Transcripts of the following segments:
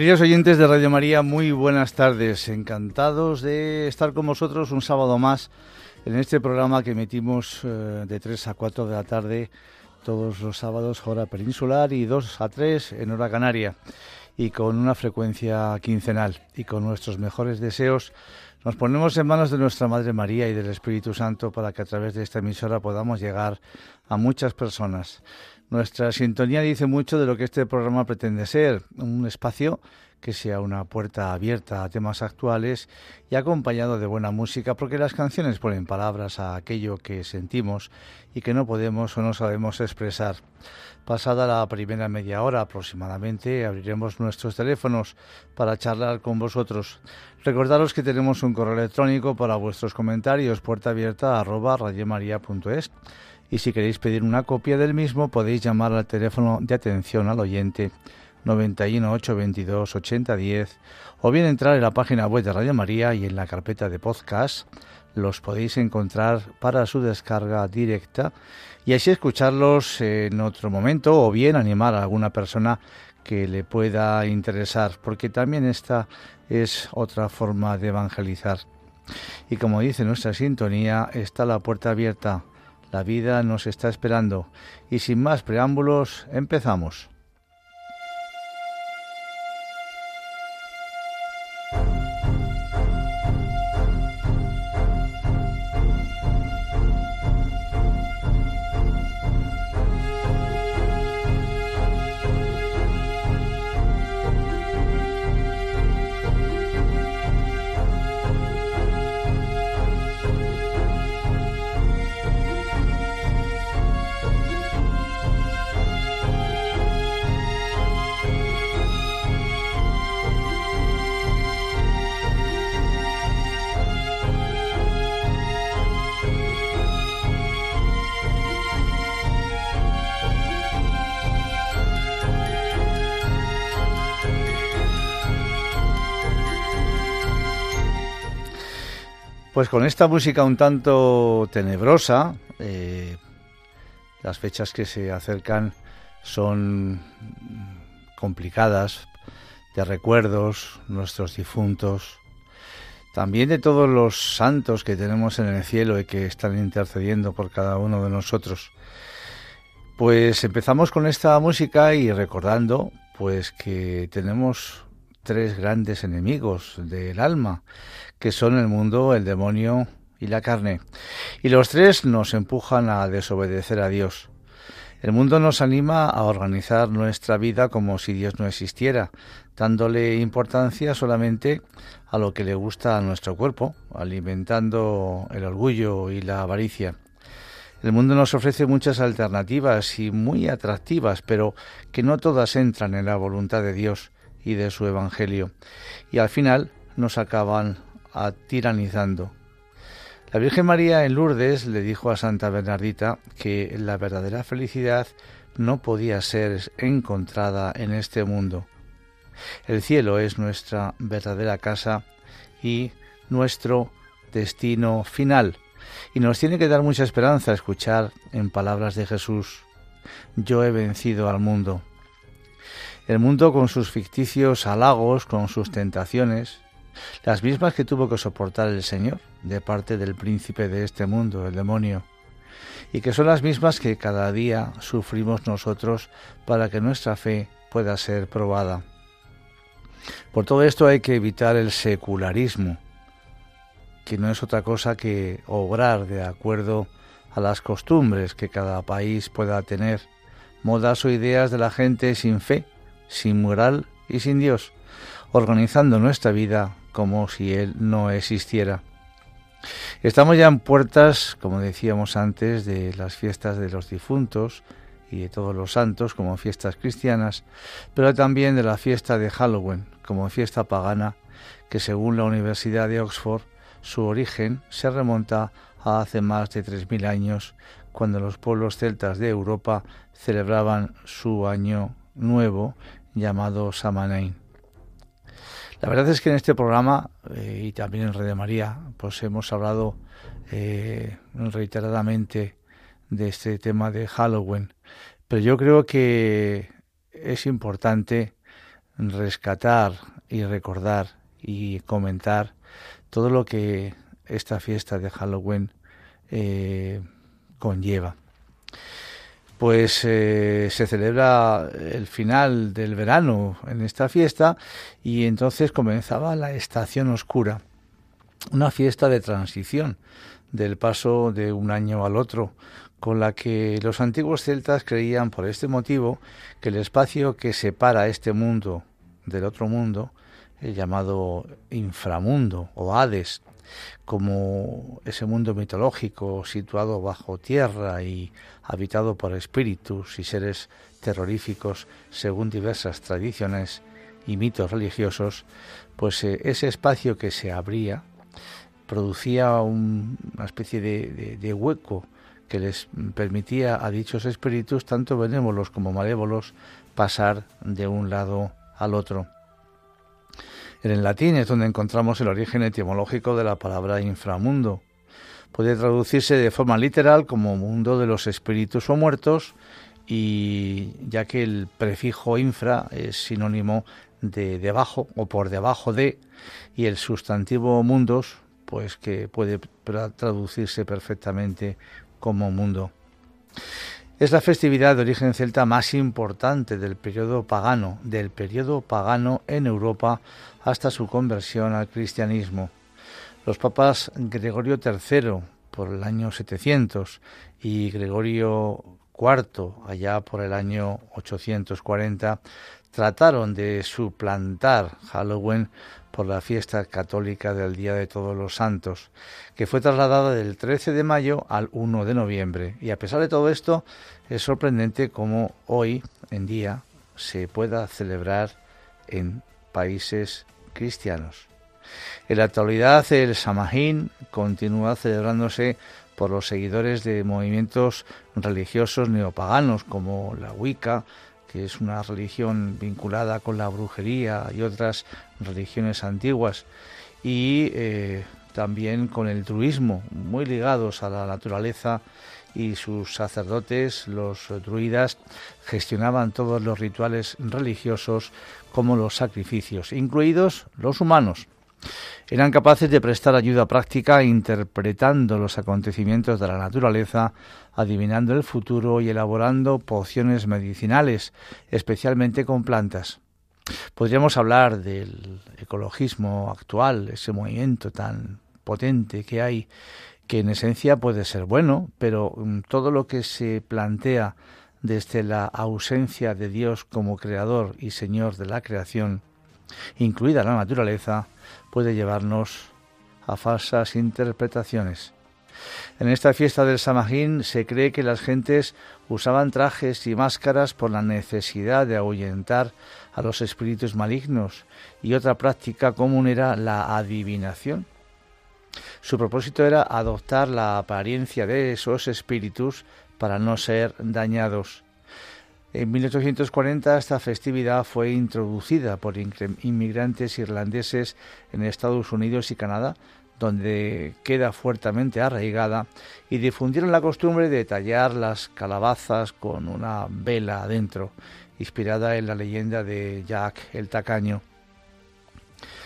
Queridos oyentes de Radio María, muy buenas tardes. Encantados de estar con vosotros un sábado más en este programa que emitimos eh, de 3 a 4 de la tarde todos los sábados, hora peninsular, y 2 a 3 en hora canaria, y con una frecuencia quincenal. Y con nuestros mejores deseos nos ponemos en manos de nuestra Madre María y del Espíritu Santo para que a través de esta emisora podamos llegar a muchas personas. Nuestra sintonía dice mucho de lo que este programa pretende ser, un espacio que sea una puerta abierta a temas actuales y acompañado de buena música, porque las canciones ponen palabras a aquello que sentimos y que no podemos o no sabemos expresar. Pasada la primera media hora aproximadamente, abriremos nuestros teléfonos para charlar con vosotros. Recordaros que tenemos un correo electrónico para vuestros comentarios, puerta abierta arroba y si queréis pedir una copia del mismo podéis llamar al teléfono de atención al oyente 91 822 8010 o bien entrar en la página web de Radio María y en la carpeta de podcast los podéis encontrar para su descarga directa y así escucharlos en otro momento o bien animar a alguna persona que le pueda interesar porque también esta es otra forma de evangelizar. Y como dice nuestra sintonía, está la puerta abierta la vida nos está esperando. Y sin más preámbulos, empezamos. Pues con esta música un tanto tenebrosa, eh, las fechas que se acercan son complicadas, de recuerdos, nuestros difuntos, también de todos los santos que tenemos en el cielo y que están intercediendo por cada uno de nosotros. Pues empezamos con esta música y recordando pues que tenemos tres grandes enemigos del alma que son el mundo, el demonio y la carne. Y los tres nos empujan a desobedecer a Dios. El mundo nos anima a organizar nuestra vida como si Dios no existiera, dándole importancia solamente a lo que le gusta a nuestro cuerpo, alimentando el orgullo y la avaricia. El mundo nos ofrece muchas alternativas y muy atractivas, pero que no todas entran en la voluntad de Dios y de su Evangelio, y al final nos acaban tiranizando. La Virgen María en Lourdes le dijo a Santa Bernardita que la verdadera felicidad no podía ser encontrada en este mundo. El cielo es nuestra verdadera casa y nuestro destino final. Y nos tiene que dar mucha esperanza escuchar en palabras de Jesús, yo he vencido al mundo. El mundo con sus ficticios halagos, con sus tentaciones, las mismas que tuvo que soportar el Señor de parte del príncipe de este mundo, el demonio, y que son las mismas que cada día sufrimos nosotros para que nuestra fe pueda ser probada. Por todo esto hay que evitar el secularismo, que no es otra cosa que obrar de acuerdo a las costumbres que cada país pueda tener, modas o ideas de la gente sin fe, sin moral y sin Dios, organizando nuestra vida como si Él no existiera. Estamos ya en puertas, como decíamos antes, de las fiestas de los difuntos y de todos los santos como fiestas cristianas, pero también de la fiesta de Halloween como fiesta pagana, que según la Universidad de Oxford, su origen se remonta a hace más de 3.000 años, cuando los pueblos celtas de Europa celebraban su año nuevo llamado Samhain. La verdad es que en este programa eh, y también en Red María, pues hemos hablado eh, reiteradamente de este tema de Halloween, pero yo creo que es importante rescatar y recordar y comentar todo lo que esta fiesta de Halloween eh, conlleva pues eh, se celebra el final del verano en esta fiesta y entonces comenzaba la estación oscura, una fiesta de transición del paso de un año al otro, con la que los antiguos celtas creían por este motivo que el espacio que separa este mundo del otro mundo, el llamado inframundo o Hades, como ese mundo mitológico situado bajo tierra y habitado por espíritus y seres terroríficos según diversas tradiciones y mitos religiosos, pues eh, ese espacio que se abría producía una especie de, hueco que les permitía a dichos espíritus, tanto benévolos como malévolos, pasar de un lado al otro. En el latín es donde encontramos el origen etimológico de la palabra inframundo. Puede traducirse de forma literal como mundo de los espíritus o muertos, y ya que el prefijo infra es sinónimo de debajo o por debajo de, y el sustantivo mundos, pues que puede traducirse perfectamente como mundo. Es la festividad de origen celta más importante del periodo pagano, del periodo pagano en Europa hasta su conversión al cristianismo. Los papas Gregorio III por el año 700 y Gregorio IV allá por el año 840 trataron de suplantar Halloween por la fiesta católica del Día de Todos los Santos, que fue trasladada del 13 de mayo al 1 de noviembre. Y a pesar de todo esto, es sorprendente cómo hoy en día se pueda celebrar en países cristianos. En la actualidad el Samhain continúa celebrándose por los seguidores de movimientos religiosos neopaganos como la Wicca, que es una religión vinculada con la brujería y otras religiones antiguas, y eh, también con el druismo, muy ligados a la naturaleza y sus sacerdotes, los druidas, gestionaban todos los rituales religiosos como los sacrificios, incluidos los humanos. Eran capaces de prestar ayuda práctica interpretando los acontecimientos de la naturaleza, adivinando el futuro y elaborando pociones medicinales, especialmente con plantas. Podríamos hablar del ecologismo actual, ese movimiento tan potente que hay, que en esencia puede ser bueno, pero mm, todo lo que se plantea desde la ausencia de Dios como creador y señor de la creación, incluida la naturaleza, puede llevarnos a falsas interpretaciones. En esta fiesta del Samhain se cree que las gentes usaban trajes y máscaras por la necesidad de ahuyentar a los espíritus malignos y otra práctica común era la adivinación. Su propósito era adoptar la apariencia de esos espíritus para no ser dañados. En 1840 esta festividad fue introducida por inmigrantes irlandeses en Estados Unidos y Canadá, donde queda fuertemente arraigada, y difundieron la costumbre de tallar las calabazas con una vela adentro, inspirada en la leyenda de Jack el Tacaño.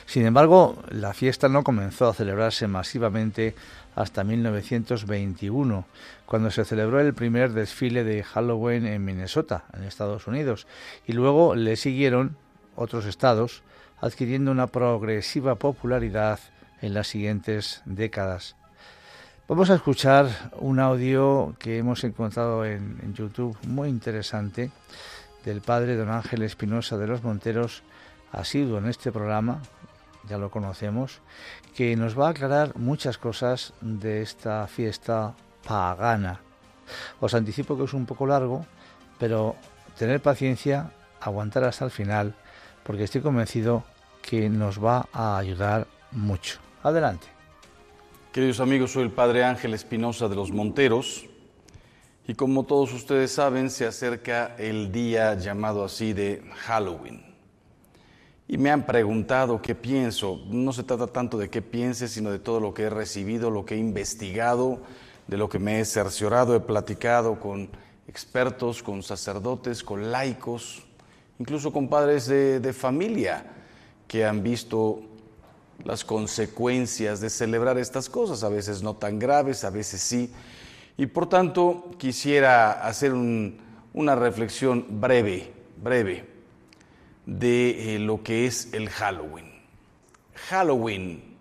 Sin embargo, la fiesta no comenzó a celebrarse masivamente hasta 1921, cuando se celebró el primer desfile de Halloween en Minnesota, en Estados Unidos, y luego le siguieron otros estados, adquiriendo una progresiva popularidad en las siguientes décadas. Vamos a escuchar un audio que hemos encontrado en, YouTube muy interesante del padre don Ángel Espinosa de los Monteros, asiduo en este programa, ya lo conocemos, que nos va a aclarar muchas cosas de esta fiesta pagana. Os anticipo que es un poco largo, pero tener paciencia, aguantar hasta el final, porque estoy convencido que nos va a ayudar mucho. Adelante. Queridos amigos, soy el Padre Ángel Espinosa de los Monteros y como todos ustedes saben, se acerca el día llamado así de Halloween. Y me han preguntado qué pienso. No se trata tanto de qué piense, sino de todo lo que he recibido, lo que he investigado, de lo que me he cerciorado, he platicado con expertos, con sacerdotes, con laicos, incluso con padres de, familia que han visto las consecuencias de celebrar estas cosas, a veces no tan graves, a veces sí. Y por tanto quisiera hacer una reflexión breve, breve de eh, lo que es el Halloween. Halloween,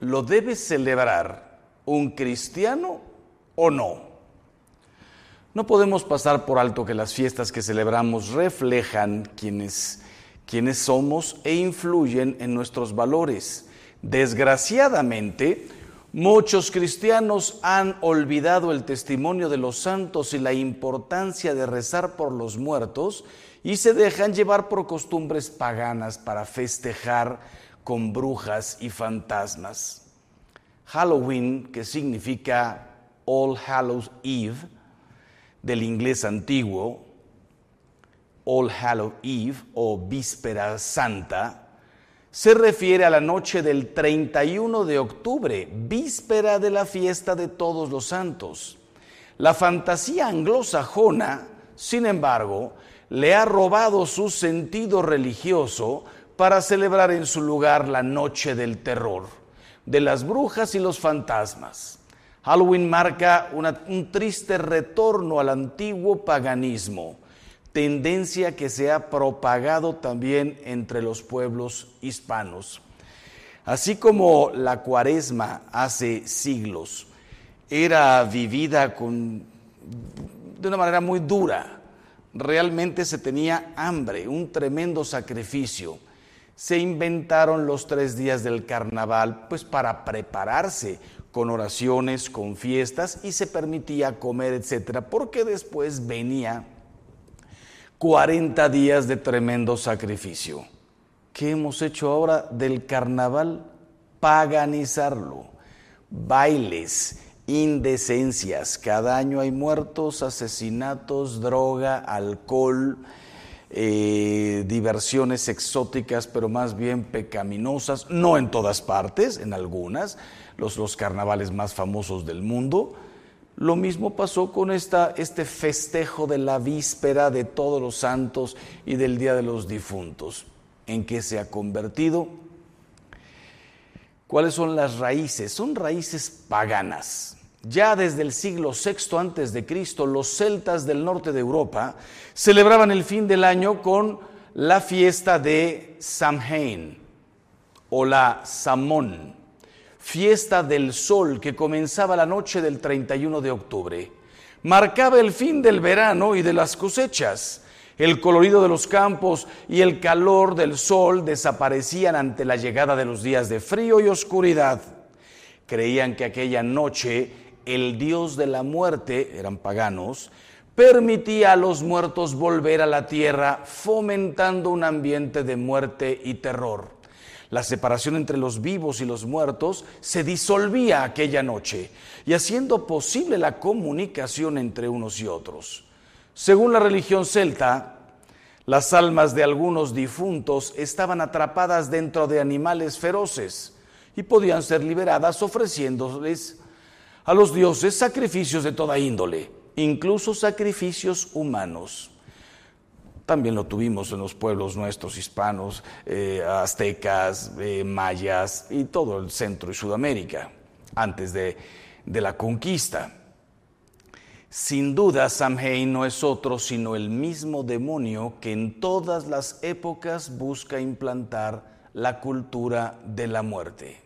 ¿lo debe celebrar un cristiano o no? No podemos pasar por alto que las fiestas que celebramos reflejan quienes, quienes somos e influyen en nuestros valores. Desgraciadamente, muchos cristianos han olvidado el testimonio de los santos y la importancia de rezar por los muertos y se dejan llevar por costumbres paganas para festejar con brujas y fantasmas. Halloween, que significa All Hallows Eve, del inglés antiguo, All Hallows Eve o Víspera Santa, se refiere a la noche del 31 de octubre, víspera de la fiesta de todos los santos. La fantasía anglosajona, sin embargo, le ha robado su sentido religioso para celebrar en su lugar la noche del terror, de las brujas y los fantasmas. Halloween marca un triste retorno al antiguo paganismo, tendencia que se ha propagado también entre los pueblos hispanos. Así como la cuaresma hace siglos era vivida con, de una manera muy dura, realmente se tenía hambre, un tremendo sacrificio. Se inventaron los tres días del carnaval pues para prepararse con oraciones, con fiestas y se permitía comer, etcétera, porque después venía 40 días de tremendo sacrificio. ¿Qué hemos hecho ahora del carnaval? Paganizarlo. Bailes, indecencias. Cada año hay muertos, asesinatos, droga, alcohol, eh, diversiones exóticas, pero más bien pecaminosas, no en todas partes, en algunas, los, los carnavales más famosos del mundo. Lo mismo pasó con esta, este festejo de la víspera de todos los santos y del Día de los Difuntos, en que se ha convertido. ¿Cuáles son las raíces? Son raíces paganas. Ya desde el siglo VI antes de Cristo, los celtas del norte de Europa celebraban el fin del año con la fiesta de Samhain o la Samón, fiesta del sol que comenzaba la noche del 31 de octubre. marcaba el fin del verano y de las cosechas. El colorido de los campos y el calor del sol desaparecían ante la llegada de los días de frío y oscuridad. Creían que aquella noche el dios de la muerte, eran paganos, permitía a los muertos volver a la tierra, fomentando un ambiente de muerte y terror. La separación entre los vivos y los muertos se disolvía aquella noche y haciendo posible la comunicación entre unos y otros. Según la religión celta, las almas de algunos difuntos estaban atrapadas dentro de animales feroces y podían ser liberadas ofreciéndoles a los dioses sacrificios de toda índole, incluso sacrificios humanos. También lo tuvimos en los pueblos nuestros hispanos, eh, aztecas, eh, mayas y todo el centro y Sudamérica, antes de, de la conquista. Sin duda, Samhain no es otro sino el mismo demonio que en todas las épocas busca implantar la cultura de la muerte.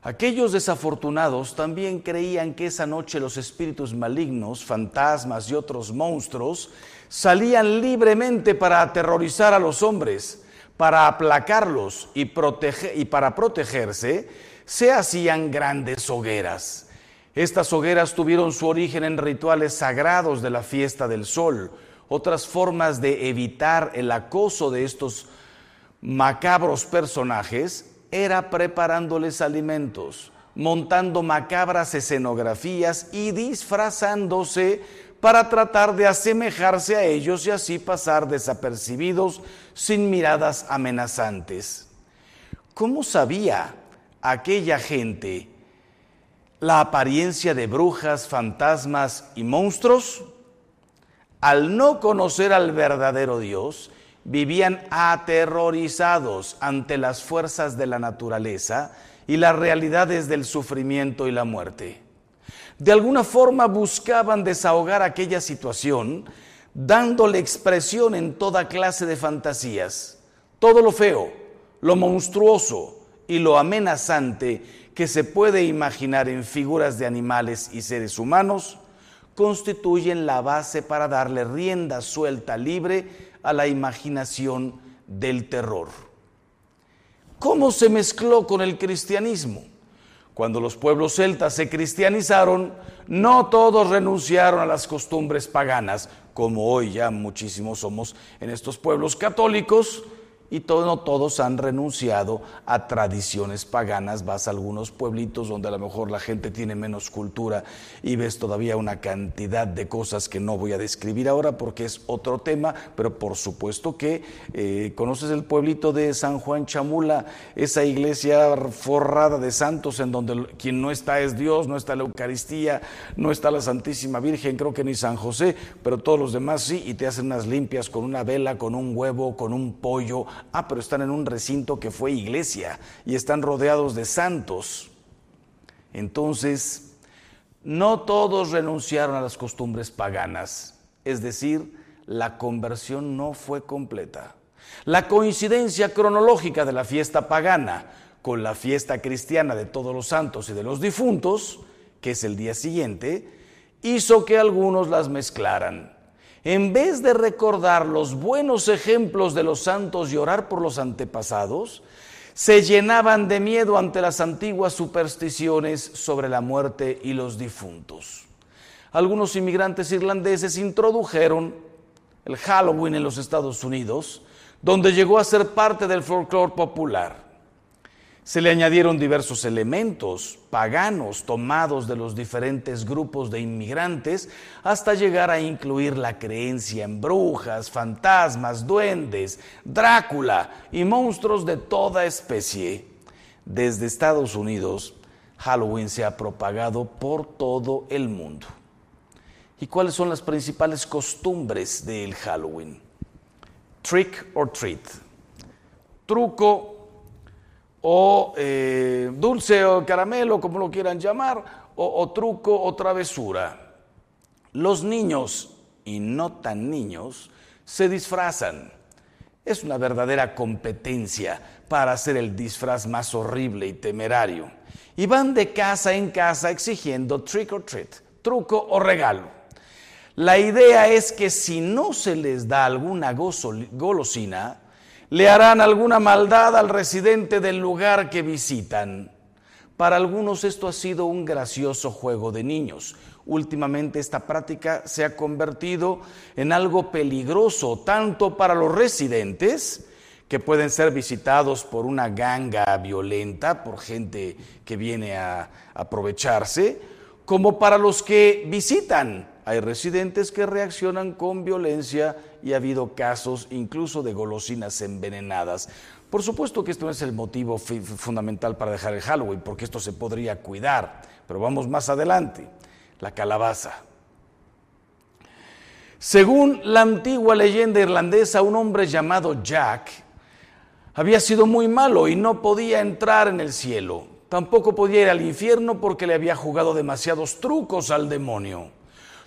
Aquellos desafortunados también creían que esa noche los espíritus malignos, fantasmas y otros monstruos salían libremente para aterrorizar a los hombres, para aplacarlos y, y para protegerse, se hacían grandes hogueras. Estas hogueras tuvieron su origen en rituales sagrados de la fiesta del sol, otras formas de evitar el acoso de estos macabros personajes era preparándoles alimentos, montando macabras escenografías y disfrazándose para tratar de asemejarse a ellos y así pasar desapercibidos sin miradas amenazantes. ¿Cómo sabía aquella gente la apariencia de brujas, fantasmas y monstruos? Al no conocer al verdadero Dios, vivían aterrorizados ante las fuerzas de la naturaleza y las realidades del sufrimiento y la muerte. De alguna forma buscaban desahogar aquella situación dándole expresión en toda clase de fantasías. Todo lo feo, lo monstruoso y lo amenazante que se puede imaginar en figuras de animales y seres humanos constituyen la base para darle rienda suelta libre a la imaginación del terror. ¿Cómo se mezcló con el cristianismo? Cuando los pueblos celtas se cristianizaron, no todos renunciaron a las costumbres paganas, como hoy ya muchísimos somos en estos pueblos católicos, y no todos han renunciado a tradiciones paganas. Vas a algunos pueblitos donde a lo mejor la gente tiene menos cultura y ves todavía una cantidad de cosas que no voy a describir ahora porque es otro tema, pero por supuesto que eh, conoces el pueblito de San Juan Chamula, esa iglesia forrada de santos en donde quien no está es Dios, no está la Eucaristía, no está la Santísima Virgen, creo que ni San José, pero todos los demás sí, y te hacen unas limpias con una vela, con un huevo, con un pollo Ah, pero están en un recinto que fue iglesia y están rodeados de santos. Entonces, no todos renunciaron a las costumbres paganas, es decir, la conversión no fue completa. La coincidencia cronológica de la fiesta pagana con la fiesta cristiana de todos los santos y de los difuntos, que es el día siguiente, hizo que algunos las mezclaran en vez de recordar los buenos ejemplos de los santos y orar por los antepasados, se llenaban de miedo ante las antiguas supersticiones sobre la muerte y los difuntos. Algunos inmigrantes irlandeses introdujeron el Halloween en los Estados Unidos, donde llegó a ser parte del folclore popular. Se le añadieron diversos elementos paganos tomados de los diferentes grupos de inmigrantes hasta llegar a incluir la creencia en brujas, fantasmas, duendes, Drácula y monstruos de toda especie. Desde Estados Unidos, Halloween se ha propagado por todo el mundo. ¿Y cuáles son las principales costumbres del Halloween? Trick or treat. Truco o eh, dulce o caramelo, como lo quieran llamar, o, truco o travesura. Los niños, y no tan niños, se disfrazan. Es una verdadera competencia para hacer el disfraz más horrible y temerario. Y van de casa en casa exigiendo trick or treat, truco o regalo. La idea es que si no se les da alguna golosina, le harán alguna maldad al residente del lugar que visitan. Para algunos esto ha sido un gracioso juego de niños. Últimamente esta práctica se ha convertido en algo peligroso tanto para los residentes, que pueden ser visitados por una ganga violenta, por gente que viene a aprovecharse, como para los que visitan. Hay residentes que reaccionan con violencia y ha habido casos incluso de golosinas envenenadas. Por supuesto que esto no es el motivo fundamental para dejar el Halloween, porque esto se podría cuidar, pero vamos más adelante. La calabaza. Según la antigua leyenda irlandesa, un hombre llamado Jack había sido muy malo y no podía entrar en el cielo. Tampoco podía ir al infierno porque le había jugado demasiados trucos al demonio.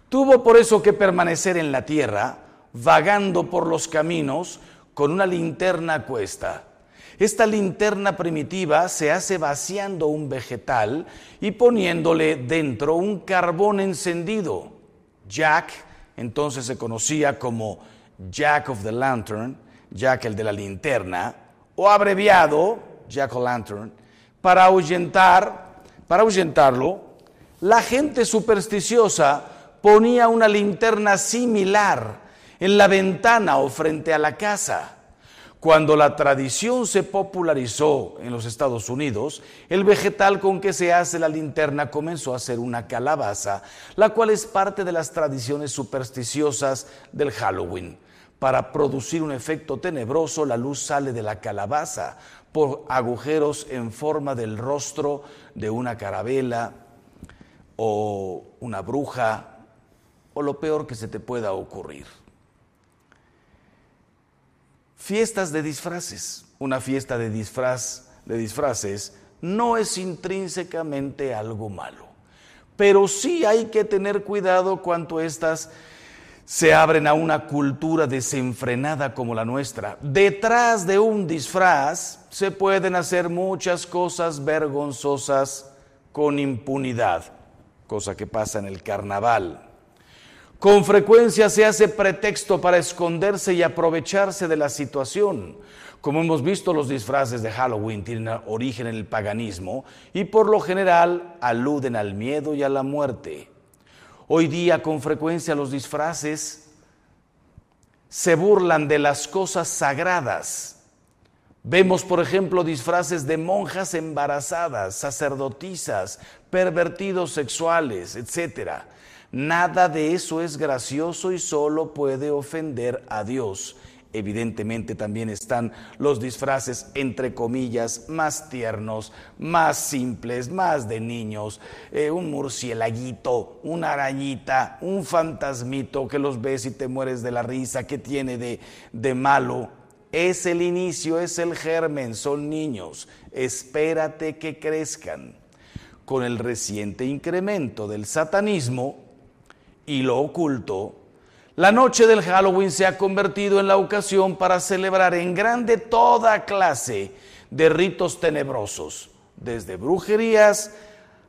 Tuvo por eso que permanecer en la tierra, vagando por los caminos con una linterna a cuesta. Esta linterna primitiva se hace vaciando un vegetal y poniéndole dentro un carbón encendido. Jack entonces se conocía como Jack of the Lantern, Jack el de la linterna, o abreviado, Jack o Lantern, para ahuyentar, para ahuyentarlo, la gente supersticiosa ponía una linterna similar en la ventana o frente a la casa. Cuando la tradición se popularizó en los Estados Unidos, el vegetal con que se hace la linterna comenzó a ser una calabaza, la cual es parte de las tradiciones supersticiosas del Halloween. Para producir un efecto tenebroso, la luz sale de la calabaza por agujeros en forma del rostro de una carabela o una bruja o lo peor que se te pueda ocurrir. Fiestas de disfraces. Una fiesta de disfraz de disfraces no es intrínsecamente algo malo, pero sí hay que tener cuidado cuanto estas se abren a una cultura desenfrenada como la nuestra. Detrás de un disfraz se pueden hacer muchas cosas vergonzosas con impunidad, cosa que pasa en el carnaval. Con frecuencia se hace pretexto para esconderse y aprovecharse de la situación. Como hemos visto, los disfraces de Halloween tienen origen en el paganismo y por lo general aluden al miedo y a la muerte. Hoy día con frecuencia los disfraces se burlan de las cosas sagradas. Vemos, por ejemplo, disfraces de monjas embarazadas, sacerdotisas, pervertidos sexuales, etc. Nada de eso es gracioso y solo puede ofender a Dios. Evidentemente también están los disfraces, entre comillas, más tiernos, más simples, más de niños. Eh, un murcielaguito, una arañita, un fantasmito que los ves y te mueres de la risa, que tiene de, de malo. Es el inicio, es el germen, son niños. Espérate que crezcan. Con el reciente incremento del satanismo y lo oculto, la noche del Halloween se ha convertido en la ocasión para celebrar en grande toda clase de ritos tenebrosos, desde brujerías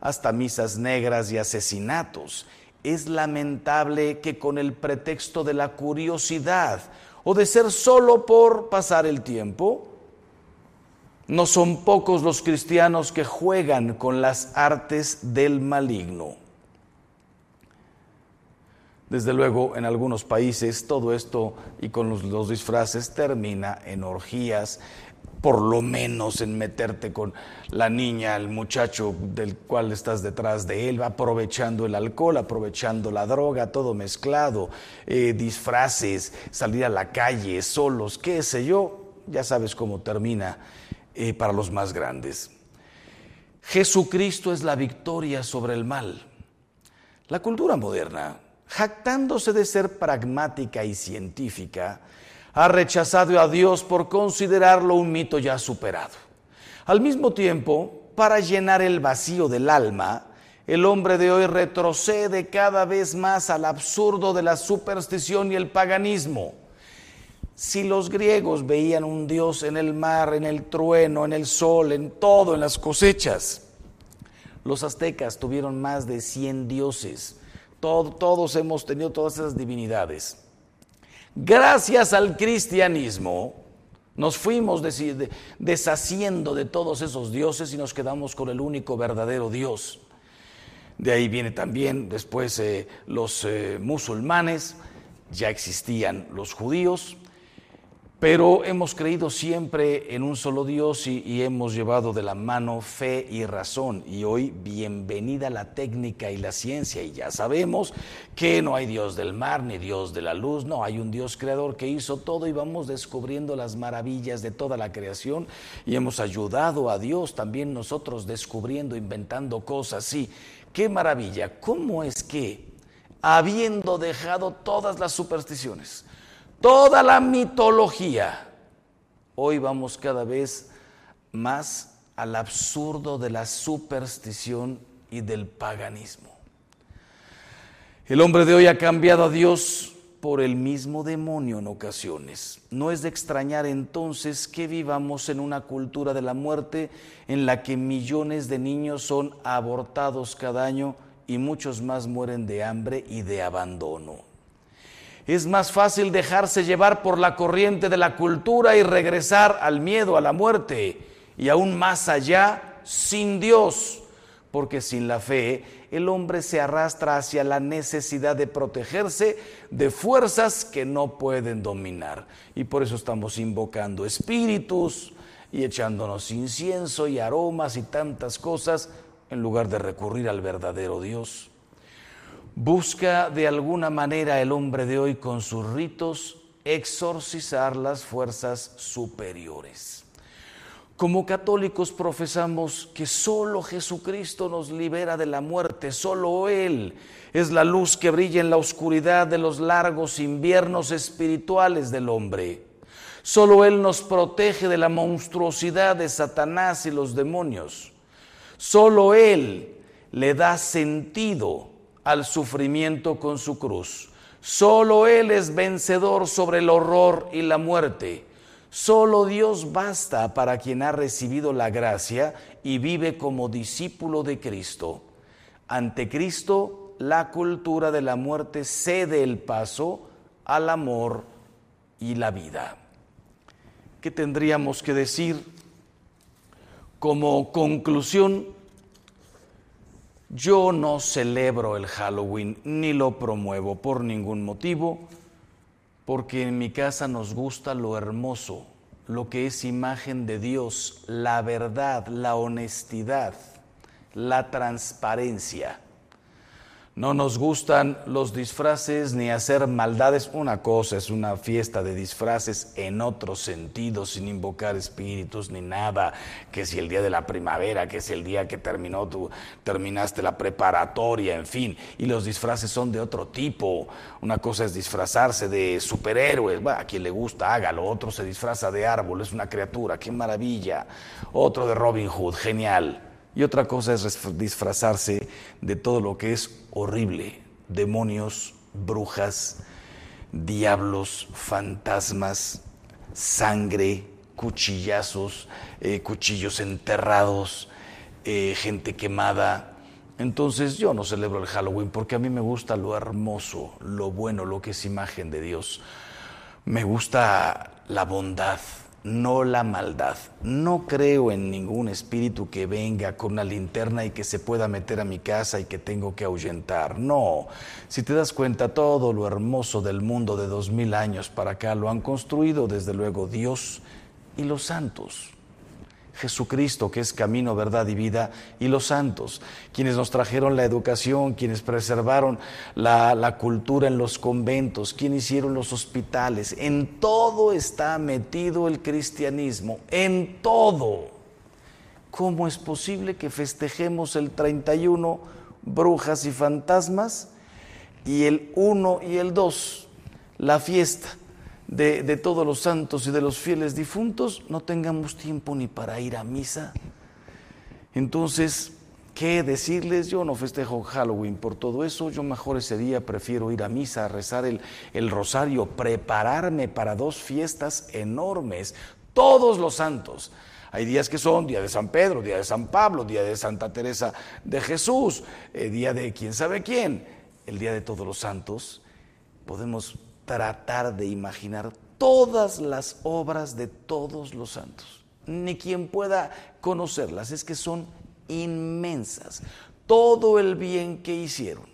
hasta misas negras y asesinatos. Es lamentable que con el pretexto de la curiosidad o de ser solo por pasar el tiempo, no son pocos los cristianos que juegan con las artes del maligno. Desde luego, en algunos países todo esto y con los, disfraces termina en orgías, por lo menos en meterte con la niña, el muchacho del cual estás detrás de él, aprovechando el alcohol, aprovechando la droga, todo mezclado, eh, disfraces, salir a la calle solos, qué sé yo, ya sabes cómo termina eh, para los más grandes. Jesucristo es la victoria sobre el mal. La cultura moderna jactándose de ser pragmática y científica, ha rechazado a Dios por considerarlo un mito ya superado. Al mismo tiempo, para llenar el vacío del alma, el hombre de hoy retrocede cada vez más al absurdo de la superstición y el paganismo. Si los griegos veían un Dios en el mar, en el trueno, en el sol, en todo, en las cosechas, los aztecas tuvieron más de 100 dioses todos hemos tenido todas esas divinidades. Gracias al cristianismo, nos fuimos deshaciendo de todos esos dioses y nos quedamos con el único verdadero Dios. De ahí viene también después eh, los eh, musulmanes, ya existían los judíos, pero hemos creído siempre en un solo Dios y, hemos llevado de la mano fe y razón. Y hoy bienvenida la técnica y la ciencia. Y ya sabemos que no hay Dios del mar ni Dios de la luz, no, hay un Dios creador que hizo todo y vamos descubriendo las maravillas de toda la creación y hemos ayudado a Dios también nosotros descubriendo, inventando cosas. Sí, qué maravilla. ¿Cómo es que, habiendo dejado todas las supersticiones, toda la mitología, hoy vamos cada vez más al absurdo de la superstición y del paganismo. El hombre de hoy ha cambiado a Dios por el mismo demonio en ocasiones. No es de extrañar entonces que vivamos en una cultura de la muerte en la que millones de niños son abortados cada año y muchos más mueren de hambre y de abandono. Es más fácil dejarse llevar por la corriente de la cultura y regresar al miedo, a la muerte y aún más allá sin Dios, porque sin la fe el hombre se arrastra hacia la necesidad de protegerse de fuerzas que no pueden dominar. Y por eso estamos invocando espíritus y echándonos incienso y aromas y tantas cosas en lugar de recurrir al verdadero Dios. Busca de alguna manera el hombre de hoy con sus ritos exorcizar las fuerzas superiores. Como católicos profesamos que solo Jesucristo nos libera de la muerte, solo Él es la luz que brilla en la oscuridad de los largos inviernos espirituales del hombre. Solo Él nos protege de la monstruosidad de Satanás y los demonios. Solo Él le da sentido al sufrimiento con su cruz. Solo Él es vencedor sobre el horror y la muerte. Solo Dios basta para quien ha recibido la gracia y vive como discípulo de Cristo. Ante Cristo, la cultura de la muerte cede el paso al amor y la vida. ¿Qué tendríamos que decir como conclusión? Yo no celebro el Halloween ni lo promuevo por ningún motivo, porque en mi casa nos gusta lo hermoso, lo que es imagen de Dios, la verdad, la honestidad, la transparencia. No nos gustan los disfraces ni hacer maldades. Una cosa es una fiesta de disfraces en otro sentido, sin invocar espíritus ni nada. Que si el día de la primavera, que si el día que terminó tú terminaste la preparatoria, en fin. Y los disfraces son de otro tipo. Una cosa es disfrazarse de superhéroes. a quien le gusta, hágalo. Otro se disfraza de árbol, es una criatura, qué maravilla. Otro de Robin Hood, genial. Y otra cosa es disfrazarse de todo lo que es horrible, demonios, brujas, diablos, fantasmas, sangre, cuchillazos, eh, cuchillos enterrados, eh, gente quemada. Entonces yo no celebro el Halloween porque a mí me gusta lo hermoso, lo bueno, lo que es imagen de Dios. Me gusta la bondad, no la maldad. No creo en ningún espíritu que venga con una linterna y que se pueda meter a mi casa y que tengo que ahuyentar. No, si te das cuenta, todo lo hermoso del mundo de dos mil años para acá lo han construido desde luego Dios y los santos. Jesucristo, que es camino, verdad y vida, y los santos, quienes nos trajeron la educación, quienes preservaron la, cultura en los conventos, quienes hicieron los hospitales. En todo está metido el cristianismo, en todo. ¿Cómo es posible que festejemos el 31 brujas y fantasmas y el 1 y el 2 la fiesta? De, todos los santos y de los fieles difuntos, no tengamos tiempo ni para ir a misa. Entonces, ¿qué decirles? Yo no festejo Halloween por todo eso, yo mejor ese día prefiero ir a misa, a rezar el, el rosario, prepararme para dos fiestas enormes, todos los santos. Hay días que son día de San Pedro, día de San Pablo, día de Santa Teresa de Jesús, eh, día de quién sabe quién. el Día de Todos los Santos, podemos tratar de imaginar todas las obras de todos los santos. Ni quien pueda conocerlas, es que son inmensas. Todo el bien que hicieron.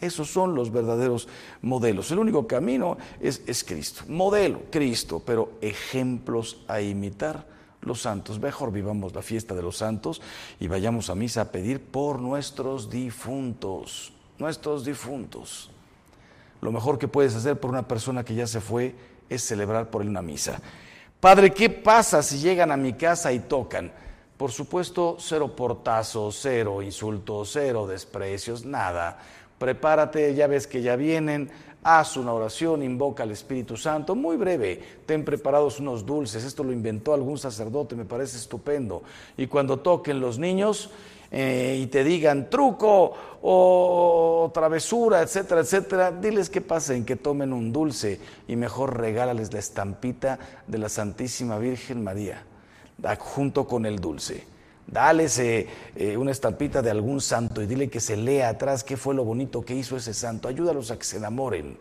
Esos son los verdaderos modelos. El único camino es, es Cristo. Modelo, Cristo, pero ejemplos a imitar los santos. Mejor vivamos la fiesta de los santos y vayamos a misa a pedir por nuestros difuntos, nuestros difuntos. Lo mejor que puedes hacer por una persona que ya se fue es celebrar por él una misa. Padre, ¿qué pasa si llegan a mi casa y tocan? Por supuesto, cero portazos, cero insultos, cero desprecios, nada. Prepárate, ya ves que ya vienen, haz una oración, invoca al Espíritu Santo, muy breve, ten preparados unos dulces, esto lo inventó algún sacerdote, me parece estupendo. Y cuando toquen los niños eh, y te digan truco o travesura, etcétera, etcétera, diles que pasen, que tomen un dulce y mejor regálales la estampita de la Santísima Virgen María, junto con el dulce. Dales eh, eh, una estampita de algún santo y dile que se lea atrás qué fue lo bonito que hizo ese santo. Ayúdalos a que se enamoren.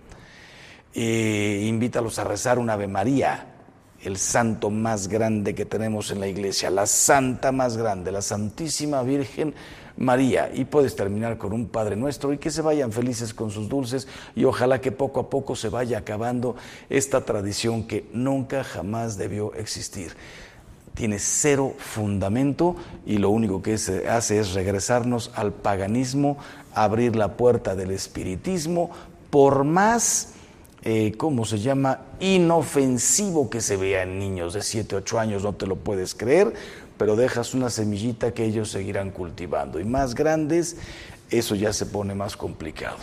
Invítalos a rezar un Ave María, el santo más grande que tenemos en la iglesia, la santa más grande, la Santísima Virgen María. Y puedes terminar con un Padre Nuestro y que se vayan felices con sus dulces y ojalá que poco a poco se vaya acabando esta tradición que nunca jamás debió existir tiene cero fundamento y lo único que se hace es regresarnos al paganismo, abrir la puerta del espiritismo, por más, eh, ¿cómo se llama?, inofensivo que se vea en niños de 7, 8 años, no te lo puedes creer, pero dejas una semillita que ellos seguirán cultivando. Y más grandes, eso ya se pone más complicado.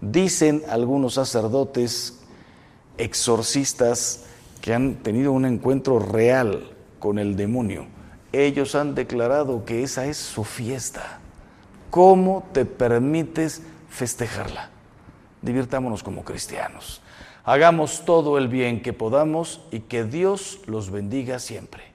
Dicen algunos sacerdotes, exorcistas, que han tenido un encuentro real con el demonio. Ellos han declarado que esa es su fiesta. ¿Cómo te permites festejarla? Divirtámonos como cristianos. Hagamos todo el bien que podamos y que Dios los bendiga siempre.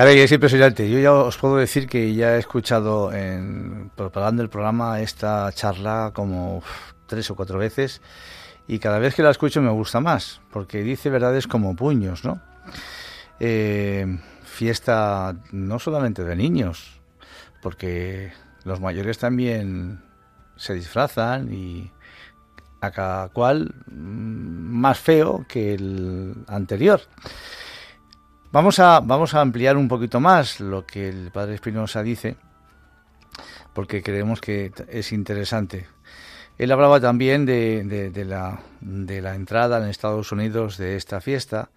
Caray, es impresionante. Yo ya os puedo decir que ya he escuchado en propagando el programa esta charla como tres o cuatro veces y cada vez que la escucho me gusta más porque dice verdades como puños, ¿no? Eh, fiesta no solamente de niños, porque los mayores también se disfrazan y a cada cual mm, más feo que el anterior. Vamos a, vamos a ampliar un poquito más lo que el padre Espinosa dice, porque creemos que es interesante. Él hablaba también de, la, de la entrada en Estados Unidos de esta fiesta,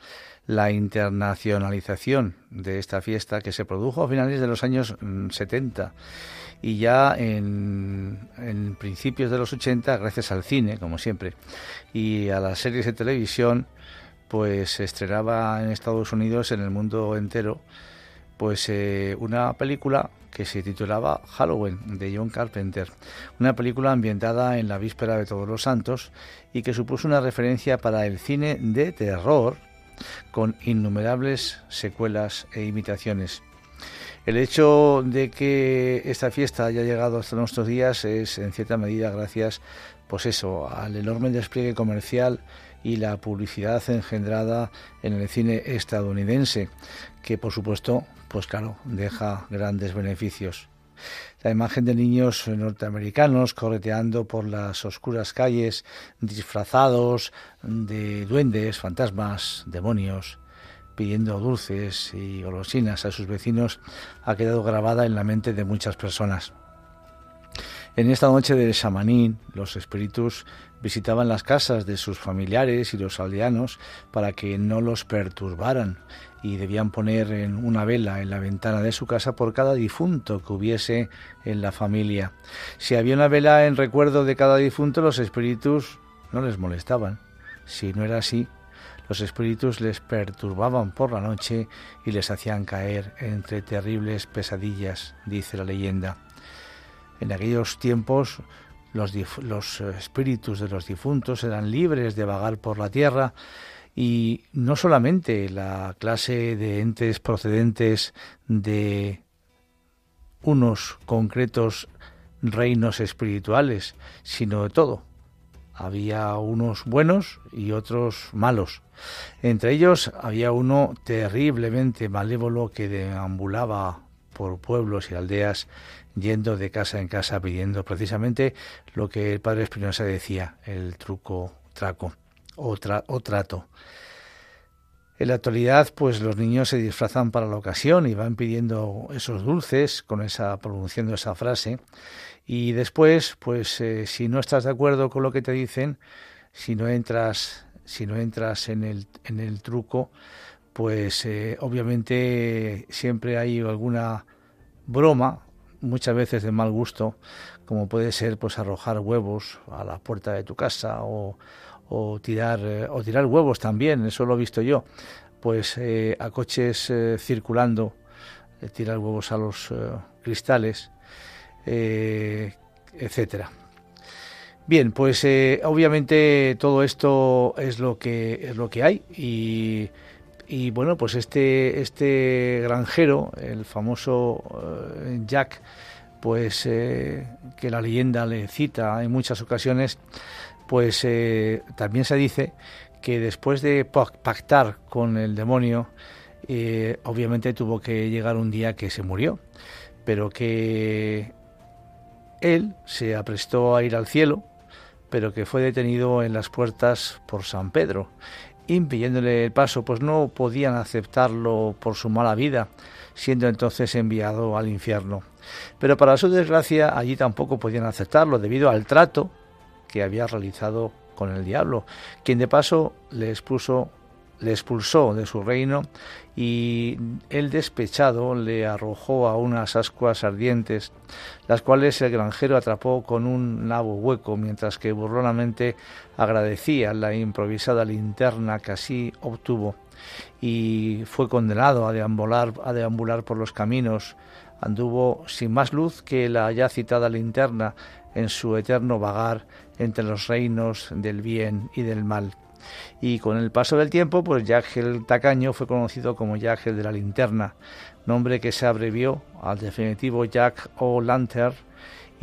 la internacionalización de esta fiesta que se produjo a finales de los años 70 mm, y ya en, en principios de los 80 gracias al cine, como siempre, y a las series de televisión pues se estrenaba en Estados Unidos, en el mundo entero, pues eh, una película que se titulaba Halloween de John Carpenter, una película ambientada en la víspera de Todos los Santos y que supuso una referencia para el cine de terror con innumerables secuelas e imitaciones. El hecho de que esta fiesta haya llegado hasta nuestros días es en cierta medida gracias pues eso, al enorme despliegue comercial y la publicidad engendrada en el cine estadounidense, que por supuesto, pues claro, deja grandes beneficios. La imagen de niños norteamericanos correteando por las oscuras calles, disfrazados de duendes, fantasmas, demonios, pidiendo dulces y golosinas a sus vecinos, ha quedado grabada en la mente de muchas personas. En esta noche de Shamanín, los espíritus visitaban las casas de sus familiares y los aldeanos para que no los perturbaran y debían poner una vela en la ventana de su casa por cada difunto que hubiese en la familia. Si había una vela en recuerdo de cada difunto, los espíritus no les molestaban. Si no era así, los espíritus les perturbaban por la noche y les hacían caer entre terribles pesadillas, dice la leyenda. En aquellos tiempos los, los espíritus de los difuntos eran libres de vagar por la tierra y no solamente la clase de entes procedentes de unos concretos reinos espirituales, sino de todo. Había unos buenos y otros malos. Entre ellos había uno terriblemente malévolo que deambulaba por pueblos y aldeas yendo de casa en casa pidiendo precisamente lo que el padre Espinosa decía, el truco traco o, trato. En la actualidad, pues los niños se disfrazan para la ocasión y van pidiendo esos dulces con esa pronunciando esa frase y después, pues eh, si no estás de acuerdo con lo que te dicen, si no entras, si no entras en el en el truco, pues eh, obviamente siempre hay alguna broma, muchas veces de mal gusto, como puede ser pues arrojar huevos a la puerta de tu casa o o tirar, eh, o tirar huevos también, eso lo he visto yo, pues eh, a coches eh, circulando, tirar huevos a los cristales, etcétera. Bien, pues obviamente todo esto es lo que es lo que hay y, y bueno, pues este este granjero, el famoso Jack, pues que la leyenda le cita en muchas ocasiones, pues eh, también se dice que después de pactar con el demonio, eh, obviamente tuvo que llegar un día que se murió, pero que él se aprestó a ir al cielo, pero que fue detenido en las puertas por San Pedro, impidiéndole el paso, pues no podían aceptarlo por su mala vida, siendo entonces enviado al infierno. Pero para su desgracia allí tampoco podían aceptarlo debido al trato que había realizado con el diablo, quien de paso le expuso le expulsó de su reino y el despechado le arrojó a unas ascuas ardientes, las cuales el granjero atrapó con un nabo hueco, mientras que burlonamente agradecía la improvisada linterna que así obtuvo y fue condenado a deambular, a deambular por los caminos. Anduvo sin más luz que la ya citada linterna en su eterno vagar entre los reinos del bien y del mal. Y con el paso del tiempo, pues Jack el Tacaño fue conocido como Jack el de la Linterna, nombre que se abrevió al definitivo Jack o Lantern,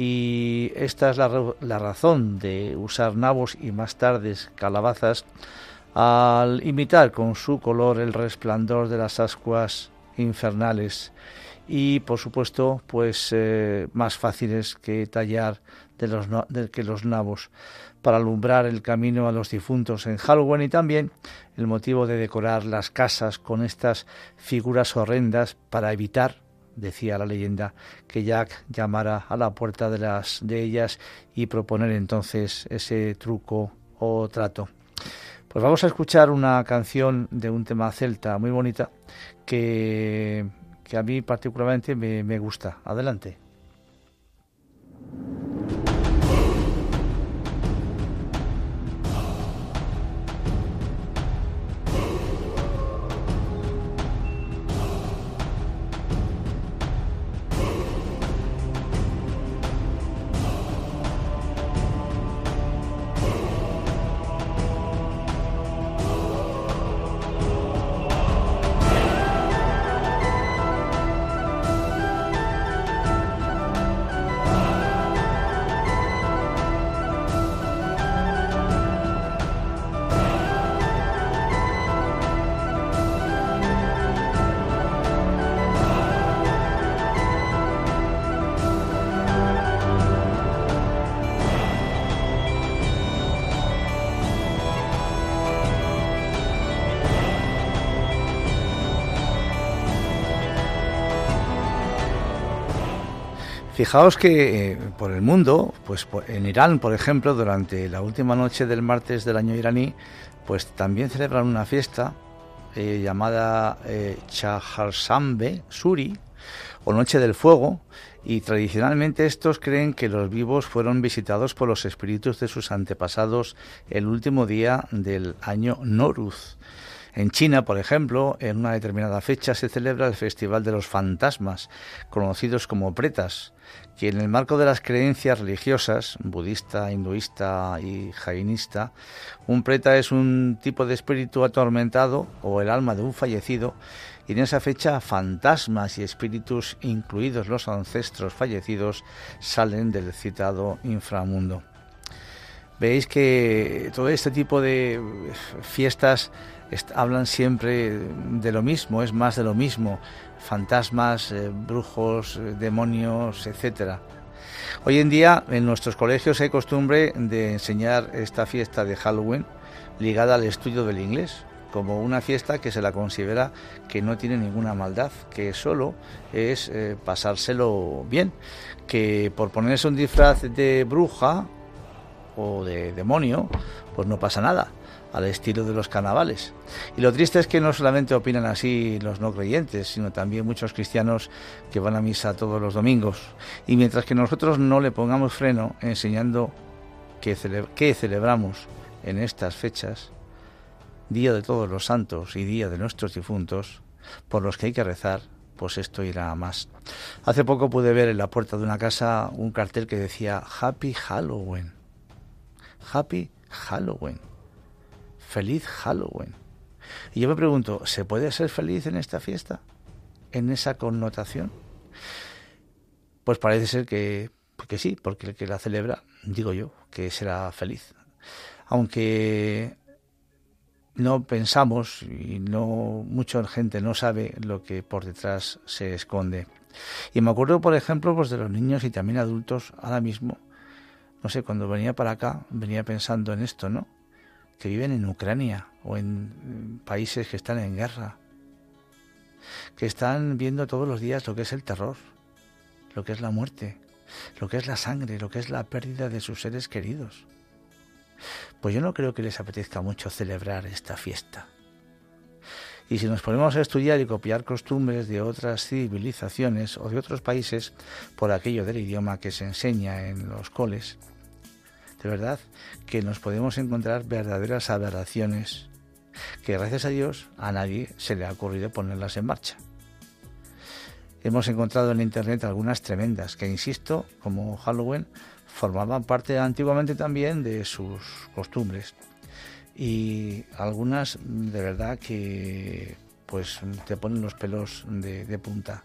y esta es la, razón de usar nabos y más tarde calabazas al imitar con su color el resplandor de las ascuas infernales. Y por supuesto pues eh, más fáciles que tallar de los, que los nabos para alumbrar el camino a los difuntos en Halloween y también el motivo de decorar las casas con estas figuras horrendas para evitar decía la leyenda que Jack llamara a la puerta de las de ellas y proponer entonces ese truco o trato. Pues vamos a escuchar una canción de un tema celta muy bonita que que a mí particularmente me, me gusta. Adelante. Fijaos que eh, por el mundo, pues en Irán, por ejemplo, durante la última noche del martes del año iraní, pues también celebran una fiesta eh, llamada eh, Chaharsambe Suri o Noche del Fuego, y tradicionalmente estos creen que los vivos fueron visitados por los espíritus de sus antepasados el último día del año Noruz. En China, por ejemplo, en una determinada fecha se celebra el Festival de los Fantasmas, conocidos como pretas, que en el marco de las creencias religiosas, budista, hinduista y jainista, un preta es un tipo de espíritu atormentado o el alma de un fallecido, y en esa fecha fantasmas y espíritus, incluidos los ancestros fallecidos, salen del citado inframundo. Veis que todo este tipo de fiestas hablan siempre de lo mismo, es más de lo mismo, fantasmas, eh, brujos, eh, demonios, etcétera. Hoy en día en nuestros colegios hay costumbre de enseñar esta fiesta de Halloween ligada al estudio del inglés, como una fiesta que se la considera que no tiene ninguna maldad, que solo es eh, pasárselo bien, que por ponerse un disfraz de bruja o de demonio, pues no pasa nada al estilo de los carnavales. Y lo triste es que no solamente opinan así los no creyentes, sino también muchos cristianos que van a misa todos los domingos. Y mientras que nosotros no le pongamos freno enseñando que, celebramos en estas fechas, Día de todos los santos y Día de nuestros difuntos, por los que hay que rezar, pues esto irá más. Hace poco pude ver en la puerta de una casa un cartel que decía Happy Halloween. Happy Halloween feliz Halloween. Y yo me pregunto, ¿se puede ser feliz en esta fiesta? ¿En esa connotación? Pues parece ser que, que sí, porque el que la celebra, digo yo, que será feliz. Aunque no pensamos y no mucha gente no sabe lo que por detrás se esconde. Y me acuerdo, por ejemplo, pues de los niños y también adultos ahora mismo. No sé, cuando venía para acá, venía pensando en esto, ¿no? Que viven en Ucrania o en países que están en guerra, que están viendo todos los días lo que es el terror, lo que es la muerte, lo que es la sangre, lo que es la pérdida de sus seres queridos. Pues yo no creo que les apetezca mucho celebrar esta fiesta. Y si nos ponemos a estudiar y copiar costumbres de otras civilizaciones o de otros países por aquello del idioma que se enseña en los coles, de verdad que nos podemos encontrar verdaderas aberraciones que gracias a Dios a nadie se le ha ocurrido ponerlas en marcha. Hemos encontrado en Internet algunas tremendas que, insisto, como Halloween, formaban parte antiguamente también de sus costumbres. Y algunas de verdad que pues te ponen los pelos de, de punta.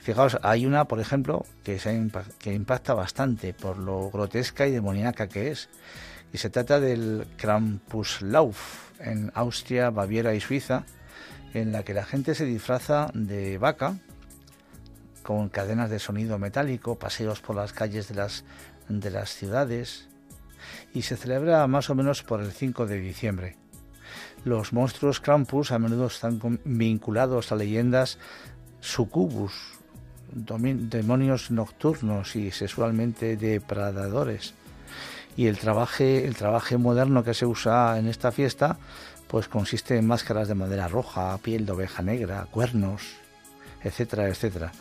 Fijaos, hay una, por ejemplo, que, se que impacta bastante por lo grotesca y demoníaca que es. Y se trata del Krampuslauf en Austria, Baviera y Suiza, en la que la gente se disfraza de vaca con cadenas de sonido metálico, paseos por las calles de las, de las ciudades y se celebra más o menos por el 5 de diciembre. Los monstruos Krampus a menudo están vinculados a leyendas sucubus demonios nocturnos y sexualmente depredadores. Y el trabajo, el trabajo moderno que se usa en esta fiesta pues consiste en máscaras de madera roja, piel de oveja negra, cuernos, etcétera, etcétera.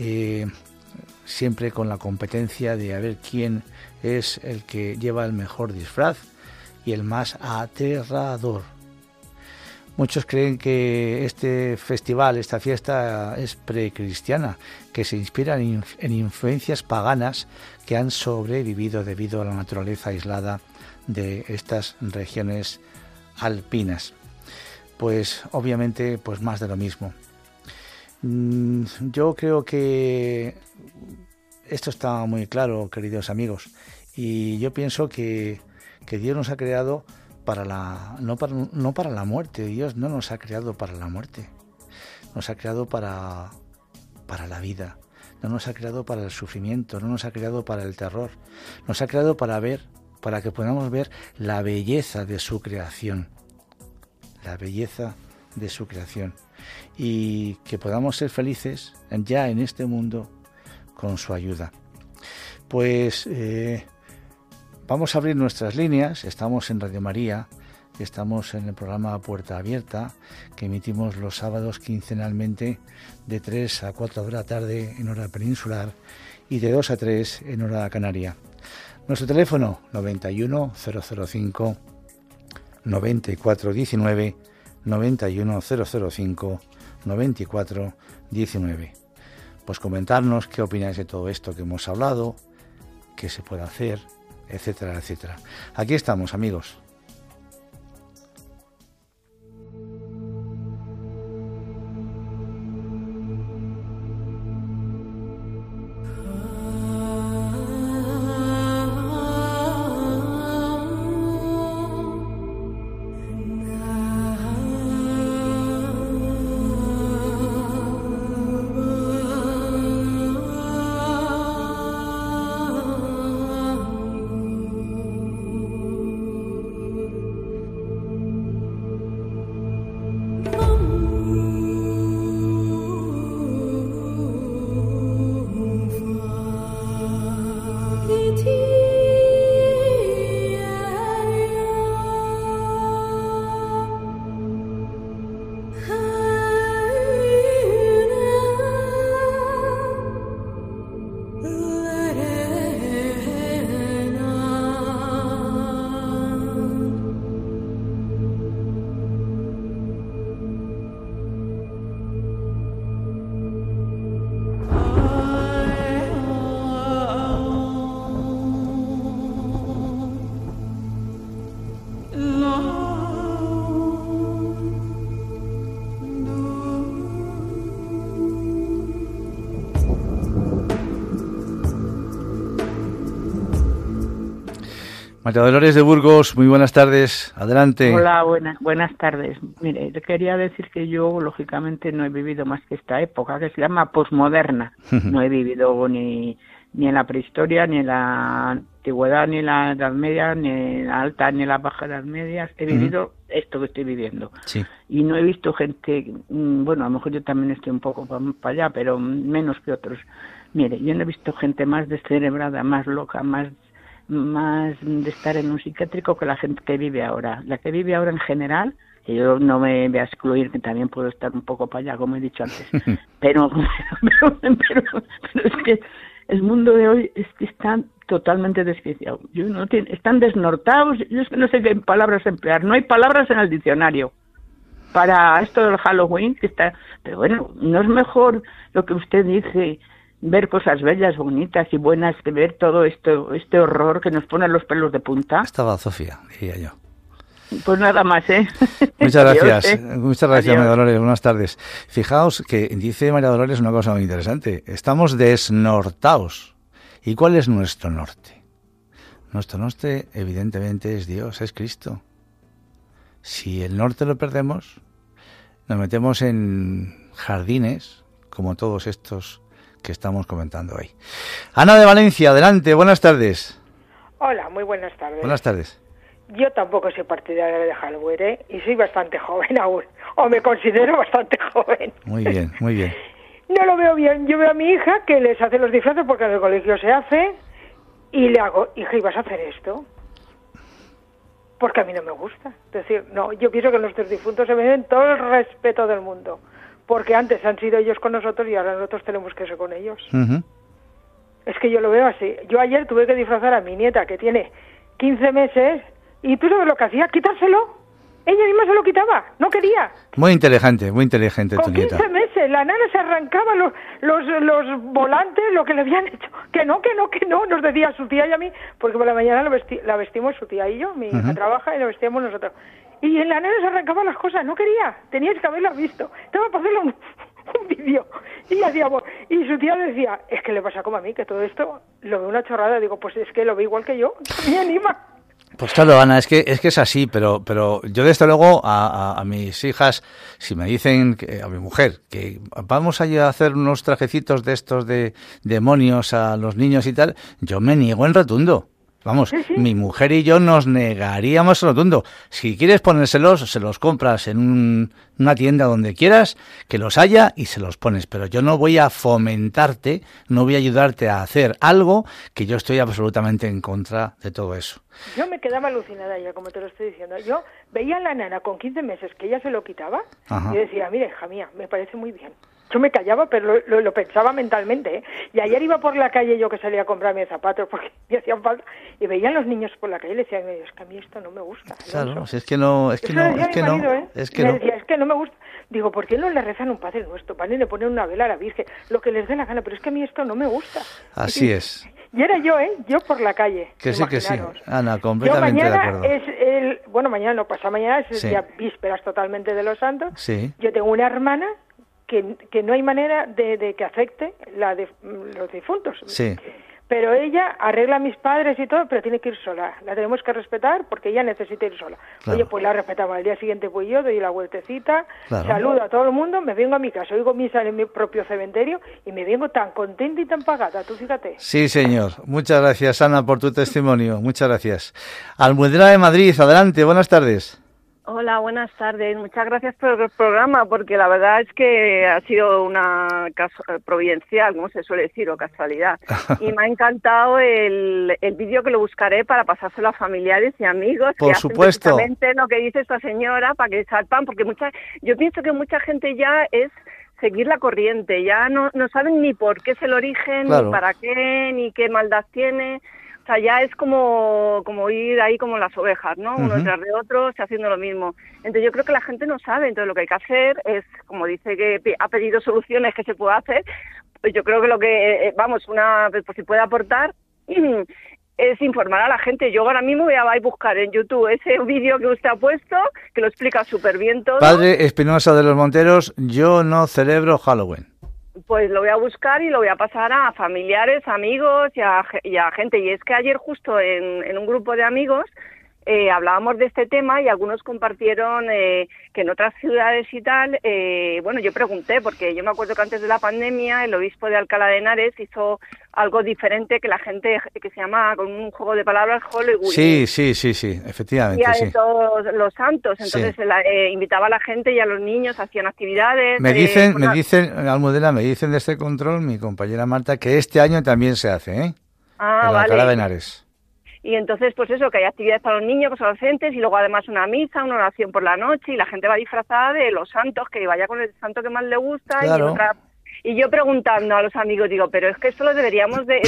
Eh, siempre con la competencia de a ver quién es el que lleva el mejor disfraz y el más aterrador. Muchos creen que este festival, esta fiesta es precristiana, que se inspira en, influencias paganas que han sobrevivido debido a la naturaleza aislada de estas regiones alpinas. Pues obviamente, pues más de lo mismo. Mm, yo creo que esto está muy claro, queridos amigos, y yo pienso que, que Dios nos ha creado para la, no, para, no para la muerte. Dios no nos ha creado para la muerte. Nos ha creado para, para la vida. No nos ha creado para el sufrimiento. No nos ha creado para el terror. Nos ha creado para ver, para que podamos ver la belleza de su creación. La belleza de su creación. Y que podamos ser felices ya en este mundo con su ayuda. Pues eh, vamos a abrir nuestras líneas, estamos en Radio María, estamos en el programa Puerta Abierta, que emitimos los sábados quincenalmente de 3 a 4 de la tarde en hora peninsular y de 2 a 3 en hora canaria. Nuestro teléfono 91 005 9419 91 005 9419. Pues comentarnos qué opináis de todo esto que hemos hablado, qué se puede hacer, etcétera, etcétera. Aquí estamos, amigos. María Dolores de Burgos, muy buenas tardes. Adelante. Hola, buenas, buenas tardes. Mire, quería decir que yo, lógicamente, no he vivido más que esta época, que se llama posmoderna. no he vivido ni, ni en la prehistoria, ni en la antigüedad, ni en la Edad Media, ni en la alta, ni en la baja Edad Media. He vivido esto que estoy viviendo. Sí. Y no he visto gente, mm, bueno, a lo mejor yo también estoy un poco para allá, pero menos que otros. Mire, yo no he visto gente más descerebrada, más loca, más más de estar en un psiquiátrico que la gente que vive ahora. La que vive ahora en general, y yo no me voy a excluir, que también puedo estar un poco para allá, como he dicho antes, pero, pero, es que el mundo de hoy es que está totalmente desquiciado. Yo no tiene, están desnortados, yo es que no sé qué palabras emplear, no hay palabras en el diccionario para esto del Halloween, que está, pero bueno, no es mejor lo que usted dice, ver cosas bellas, bonitas y buenas, que ver todo esto, este horror que nos pone los pelos de punta. Estaba Sofía, diría yo. Pues nada más, ¿eh? Muchas gracias. ¿eh? Muchas gracias, María Dolores. Buenas tardes. Fijaos que dice María Dolores una cosa muy interesante. Estamos desnortados. ¿Y cuál es nuestro norte? Nuestro norte, evidentemente, es Dios, es Cristo. Si el norte lo perdemos, nos metemos en jardines, como todos estos que estamos comentando hoy. Ana de Valencia, adelante, buenas tardes. Hola, muy buenas tardes. Buenas tardes. Yo tampoco soy partidaria de Halloween ¿eh? y soy bastante joven aún, o me considero bastante joven. Muy bien, muy bien. no lo veo bien. Yo veo a mi hija que les hace los disfraces porque en el colegio se hace y le hago, hija, ¿y vas a hacer esto? Porque a mí no me gusta. Es decir, no, yo pienso que nuestros difuntos se merecen todo el respeto del mundo porque antes han sido ellos con nosotros y ahora nosotros tenemos que ser con ellos. Es que yo lo veo así. Yo ayer tuve que disfrazar a mi nieta que tiene 15 meses y tú sabes lo que hacía, quitárselo. Ella misma se lo quitaba, no quería. Muy inteligente, muy inteligente Con tu nieta. 15 meses, la nana se arrancaba los, los, los volantes, lo que le habían hecho. Que no, que no, que no, nos decía su tía y a mí, porque por la mañana la vestimos su tía y yo, mi hija trabaja y la vestíamos nosotros. Y en la nena se arrancaban las cosas, no quería, tenías que haberlo visto. Estaba para hacerlo un, vídeo. Y hacíamos, y su tía decía, es que le pasa como a mí, que todo esto lo ve una chorrada. Digo, pues es que lo ve igual que yo, me anima. Pues claro, Ana, es que es que es así, pero pero yo desde luego a, a, mis hijas, si me dicen, que, a mi mujer, que vamos a hacer unos trajecitos de estos de demonios a los niños y tal, yo me niego en rotundo. Vamos, mi mujer y yo nos negaríamos rotundo. Si quieres ponérselos, se los compras en una tienda donde quieras, que los haya y se los pones. Pero yo no voy a fomentarte, no voy a ayudarte a hacer algo que yo estoy absolutamente en contra de todo eso. Yo me quedaba alucinada ya, como te lo estoy diciendo. Yo veía a la nana con 15 meses que ella se lo quitaba y decía, mire, hija mía, me parece muy bien. Yo me callaba, pero lo, pensaba mentalmente. ¿eh? Y ayer iba por la calle yo que salía a comprarme zapatos porque me hacían falta y veía a los niños por la calle y le decía, es que a mí esto no me gusta. Claro, es que no, es que no, es que no, ¿eh? es que no. Decía, es que no me gusta. Digo, ¿por qué no le rezan un Padre Nuestro? Van y le ponen una vela a la Virgen, lo que les dé la gana, pero es que a mí esto no me gusta. Así es. Y era yo, ¿eh? Yo por la calle. Que sí, que sí. Ana, completamente yo mañana de acuerdo. Es el, bueno, mañana no pasa, mañana es el día vísperas totalmente de los santos. Sí. Yo tengo una hermana que, que no hay manera de, de que afecte la de los difuntos. Sí. Pero ella arregla a mis padres y todo, pero tiene que ir sola. La tenemos que respetar porque ella necesita ir sola. Oye, pues la respetamos. Al día siguiente voy yo, doy la vueltecita, saludo a todo el mundo, me vengo a mi casa, oigo misa en mi propio cementerio y me vengo tan contenta y tan pagada. Tú fíjate. Sí, señor. Muchas gracias, Ana, por tu testimonio. Muchas gracias. Almudena de Madrid, adelante. Buenas tardes. Hola, buenas tardes. Muchas gracias por el programa, porque la verdad es que ha sido una eh, providencial, como se suele decir, o casualidad. Y me ha encantado el, el vídeo que lo buscaré para pasárselo a familiares y amigos. Por que supuesto. Hacen lo que dice esta señora para que salpan, porque mucha, yo pienso que mucha gente ya es seguir la corriente, ya no, no saben ni por qué es el origen, ni para qué, ni qué maldad tiene. O sea, ya es como, como ir ahí como las ovejas, ¿no? Uno detrás de otro, haciendo lo mismo. Entonces yo creo que la gente no sabe, entonces lo que hay que hacer es, como dice que ha pedido soluciones que se puede hacer, pues yo creo que lo que, eh, vamos, una, pues si puede aportar, es informar a la gente. Yo ahora mismo voy a, a buscar en YouTube ese vídeo que usted ha puesto, que lo explica súper bien todo. Padre Espinosa de los Monteros, yo no celebro Halloween pues lo voy a buscar y lo voy a pasar a familiares, amigos y a, gente. Y es que ayer justo en, un grupo de amigos eh, hablábamos de este tema y algunos compartieron eh, que en otras ciudades y tal, eh, bueno, yo pregunté, porque yo me acuerdo que antes de la pandemia el obispo de Alcalá de Henares hizo algo diferente que la gente, que se llama con un juego de palabras Hollywood. Sí, sí, sí, sí, efectivamente. Y a todos los santos, entonces invitaba a la gente y a los niños, hacían actividades. Me dicen, me dicen, Almudena, me dicen de este control, mi compañera Marta, que este año también se hace, ¿eh? Ah, en Alcalá de Henares. Y entonces, pues eso, que hay actividades para los niños, para los adolescentes, y luego además una misa, una oración por la noche, y la gente va disfrazada de los santos, que vaya con el santo que más le gusta, y otra y yo preguntando a los amigos, digo, pero es que esto lo deberíamos de,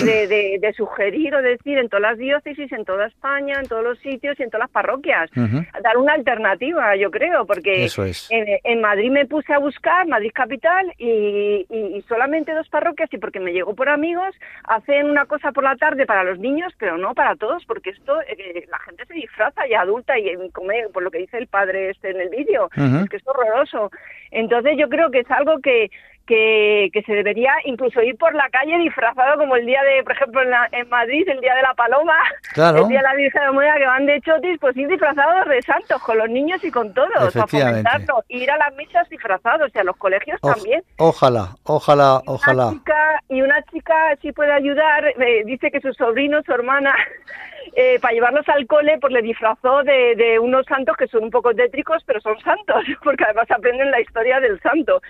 de, sugerir o decir en todas las diócesis, en toda España, en todos los sitios y en todas las parroquias. Dar una alternativa, yo creo, porque en, Madrid me puse a buscar, Madrid capital, y, solamente dos parroquias, y porque me llegó por amigos, hacen una cosa por la tarde para los niños, pero no para todos, porque esto, eh, la gente se disfraza ya adulta y come, por lo que dice el padre este en el vídeo, es que es horroroso. Entonces yo creo que es algo que que, que, se debería incluso ir por la calle disfrazado como el día de, por ejemplo, en, en Madrid, el día de la paloma, el día de la Virgen de Moya, que van de chotis, pues ir disfrazados de santos, con los niños y con todos, a fomentarlo. Ir a las misas disfrazados, y a los colegios también. Ojalá, ojalá, ojalá. y una chica sí puede ayudar, eh, dice que su sobrino, su hermana, eh, para llevarlos al cole, pues le disfrazó de, de, unos santos que son un poco tétricos, pero son santos, porque además aprenden la historia del santo.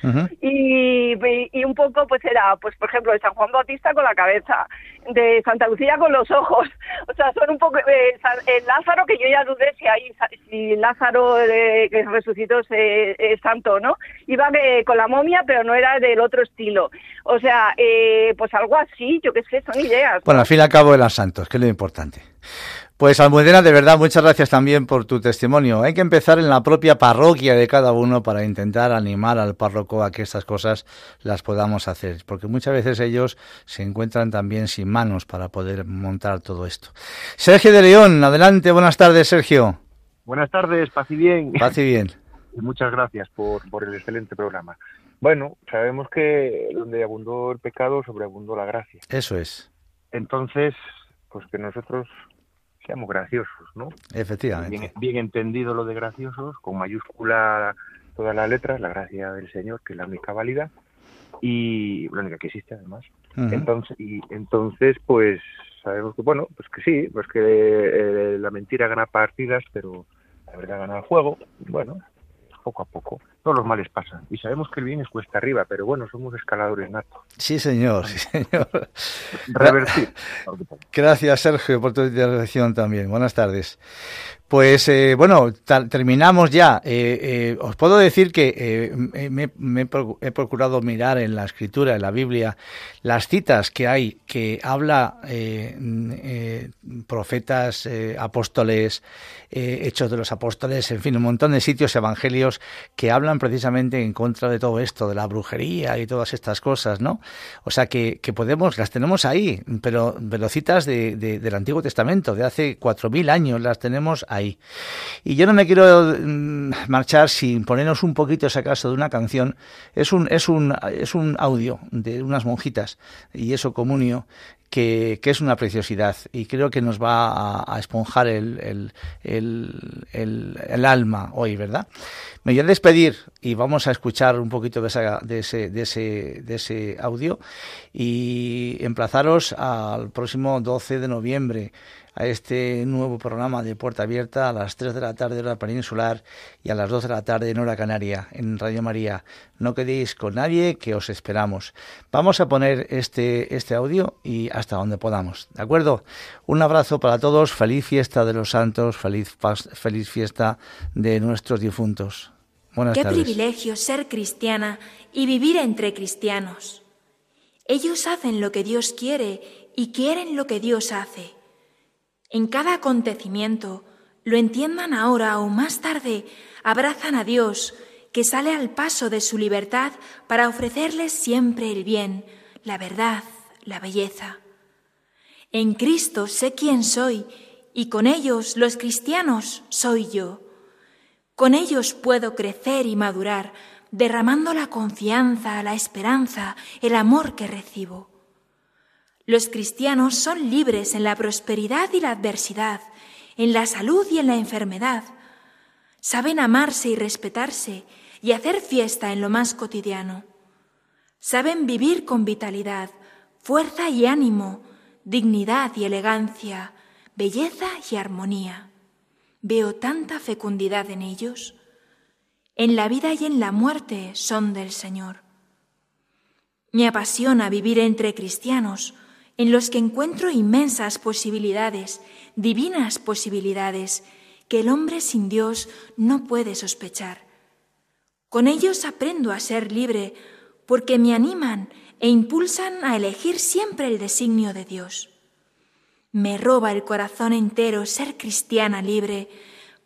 Y y, un poco pues era, pues por ejemplo, de San Juan Bautista con la cabeza, de Santa Lucía con los ojos, o sea, son un poco, eh, el Lázaro que yo ya dudé si, hay, si Lázaro eh, que resucitó es santo, ¿no? Iba con la momia, pero no era del otro estilo, o sea, eh, pues algo así, yo qué sé, son ideas. Bueno, al fin y al cabo eran santos, que es lo importante. Pues Almudena, de verdad, muchas gracias también por tu testimonio. Hay que empezar en la propia parroquia de cada uno para intentar animar al párroco a que estas cosas las podamos hacer, porque muchas veces ellos se encuentran también sin manos para poder montar todo esto. Sergio de León, adelante, buenas tardes, Sergio. Buenas tardes, paz y bien. Paz y bien. Y muchas gracias por, por el excelente programa. Bueno, sabemos que donde abundó el pecado, sobreabundó la gracia. Eso es. Entonces, pues que nosotros seamos graciosos, ¿no? Efectivamente. Bien, entendido lo de graciosos, con mayúscula todas las letras, la gracia del Señor, que es la única válida, y la única que existe además. Entonces, y entonces, pues sabemos que, bueno, pues que sí, pues que eh, la mentira gana partidas, pero la verdad gana el juego. Bueno, poco a poco. Todos los males pasan. Y sabemos que el bien es cuesta arriba, pero bueno, somos escaladores natos. Sí, señor, sí, señor. Revertir. Gracias, Sergio, por tu intervención también. Buenas tardes. Pues eh, bueno, terminamos ya. Eh, eh, os puedo decir que me, he procurado mirar en la escritura, en la Biblia, las citas que hay que habla profetas, apóstoles, hechos de los apóstoles, en fin, un montón de sitios evangelios que hablan precisamente en contra de todo esto, de la brujería y todas estas cosas, ¿no? O sea que, podemos, las tenemos ahí, pero, pero citas de, del Antiguo Testamento, de hace cuatro mil años, las tenemos ahí ahí. Y yo no me quiero mm, marchar sin ponernos un poquito, si acaso, de una canción. Es un, es un, es un audio de unas monjitas y eso comunio que, es una preciosidad y creo que nos va a, esponjar el, el, el, alma hoy, ¿verdad? Me voy a despedir y vamos a escuchar un poquito de, esa, de, ese, de, ese, de ese audio y emplazaros al próximo 12 de noviembre a este nuevo programa de Puerta Abierta a las 3 de la tarde hora peninsular y a las 2 de la tarde en hora canaria en Radio María. No quedéis con nadie que os esperamos. Vamos a poner este, este audio y hasta donde podamos. ¿De acuerdo? Un abrazo para todos. Feliz fiesta de los santos. Feliz, feliz fiesta de nuestros difuntos. Buenas Qué privilegio ser cristiana y vivir entre cristianos. Ellos hacen lo que Dios quiere y quieren lo que Dios hace. En cada acontecimiento, lo entiendan ahora o más tarde, abrazan a Dios, que sale al paso de su libertad para ofrecerles siempre el bien, la verdad, la belleza. En Cristo sé quién soy y con ellos, los cristianos, soy yo. Con ellos puedo crecer y madurar, derramando la confianza, la esperanza, el amor que recibo. Los cristianos son libres en la prosperidad y la adversidad, en la salud y en la enfermedad. Saben amarse y respetarse y hacer fiesta en lo más cotidiano. Saben vivir con vitalidad, fuerza y ánimo, dignidad y elegancia, belleza y armonía. Veo tanta fecundidad en ellos. En la vida y en la muerte son del Señor. Me apasiona vivir entre cristianos, en los que encuentro inmensas posibilidades, divinas posibilidades, que el hombre sin Dios no puede sospechar. Con ellos aprendo a ser libre porque me animan e impulsan a elegir siempre el designio de Dios. Me roba el corazón entero ser cristiana libre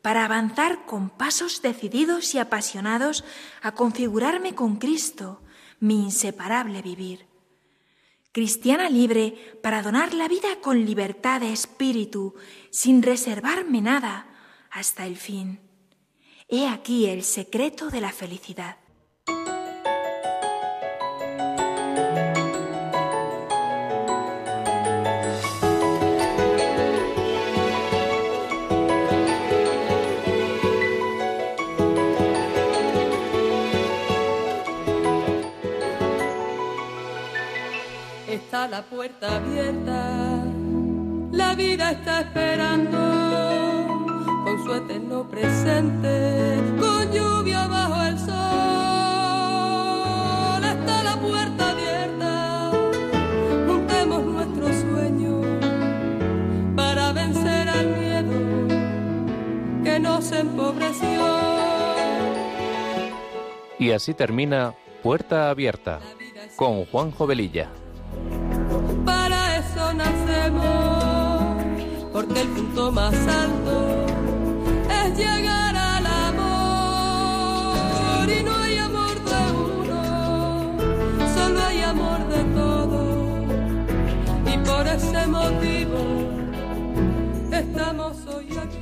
para avanzar con pasos decididos y apasionados a configurarme con Cristo, mi inseparable vivir cristiana libre para donar la vida con libertad de espíritu, sin reservarme nada hasta el fin. He aquí el secreto de la felicidad. La puerta abierta, la vida está esperando con su eterno presente, con lluvia bajo el sol. Está la puerta abierta, juntemos nuestros sueños para vencer al miedo que nos empobreció. Y así termina Puerta Abierta con Juan Jovelilla más alto es llegar al amor y no hay amor de uno, solo hay amor de todos y por ese motivo estamos hoy aquí.